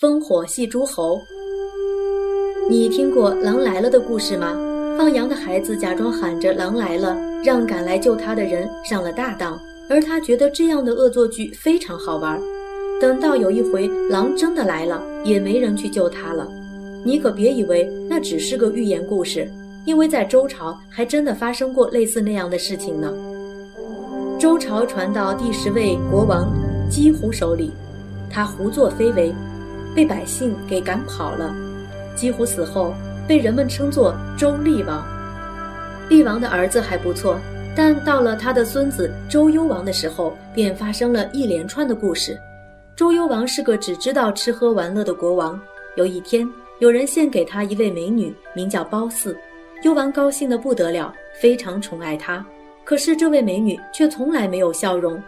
烽火戏诸侯。你听过狼来了的故事吗？放羊的孩子假装喊着狼来了，让赶来救他的人上了大当，而他觉得这样的恶作剧非常好玩。等到有一回狼真的来了，也没人去救他了。你可别以为那只是个寓言故事，因为在周朝还真的发生过类似那样的事情呢。周朝传到第十位国王姬胡手里，他胡作非为，被百姓给赶跑了。姬胡死后，被人们称作周厉王。厉王的儿子还不错，但到了他的孙子周幽王的时候，便发生了一连串的故事。周幽王是个只知道吃喝玩乐的国王。有一天，有人献给他一位美女，名叫褒姒。幽王高兴得不得了，非常宠爱她。可是这位美女却从来没有笑容。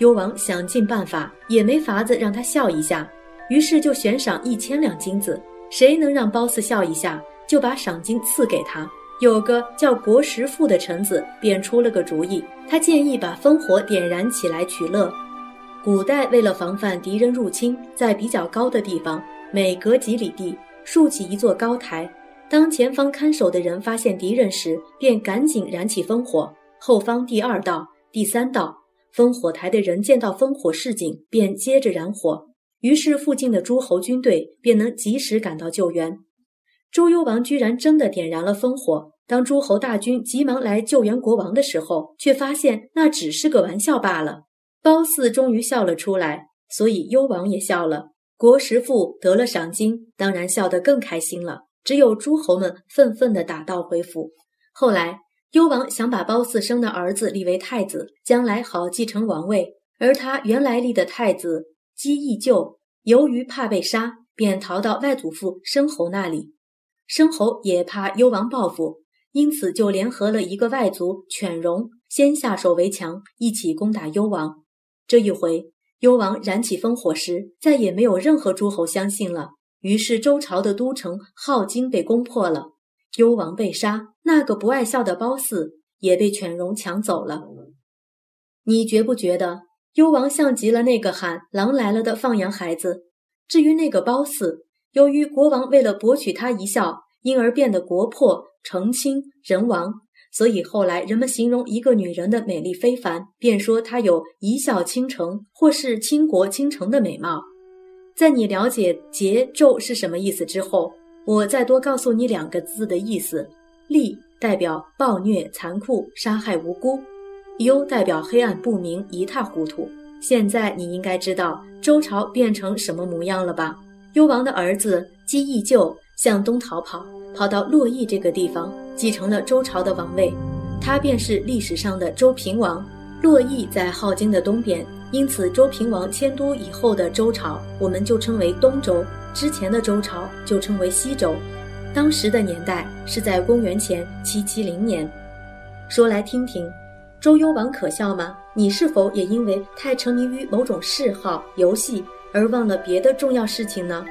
幽王想尽办法，也没法子让她笑一下，于是就悬赏一千两金子。谁能让褒姒笑一下，就把赏金赐给他。有个叫国石父的臣子便出了个主意，他建议把烽火点燃起来取乐。古代为了防范敌人入侵，在比较高的地方，每隔几里地竖起一座高台。当前方看守的人发现敌人时，便赶紧燃起烽火；后方第二道、第三道烽火台的人见到烽火示警，便接着燃火。于是，附近的诸侯军队便能及时赶到救援。周幽王居然真的点燃了烽火。当诸侯大军急忙来救援国王的时候，却发现那只是个玩笑罢了。褒姒终于笑了出来，所以幽王也笑了。国石父得了赏金，当然笑得更开心了。只有诸侯们愤愤地打道回府。后来，幽王想把褒姒生的儿子立为太子，将来好继承王位，而他原来立的太子。姬义就由于怕被杀，便逃到外祖父申侯那里。申侯也怕幽王报复，因此就联合了一个外族犬戎，先下手为强，一起攻打幽王。这一回，幽王燃起烽火时，再也没有任何诸侯相信了。于是周朝的都城镐京被攻破了，幽王被杀，那个不爱笑的褒姒也被犬戎抢走了。你觉不觉得？幽王像极了那个喊“狼来了”的放羊孩子。至于那个褒姒，由于国王为了博取她一笑，因而变得国破城倾人亡，所以后来人们形容一个女人的美丽非凡，便说她有一笑倾城或是倾国倾城的美貌。在你了解“桀纣”是什么意思之后，我再多告诉你两个字的意思：“戾”代表暴虐残酷，杀害无辜。幽代表黑暗不明一塌糊涂。现在你应该知道周朝变成什么模样了吧？幽王的儿子姬义就向东逃跑，跑到洛邑这个地方，继承了周朝的王位。他便是历史上的周平王。洛邑在镐京的东边，因此周平王迁都以后的周朝，我们就称为东周；之前的周朝就称为西周。当时的年代是在公元前七七零年。说来听听。周幽王可笑吗？你是否也因为太沉迷于某种嗜好游戏而忘了别的重要事情呢？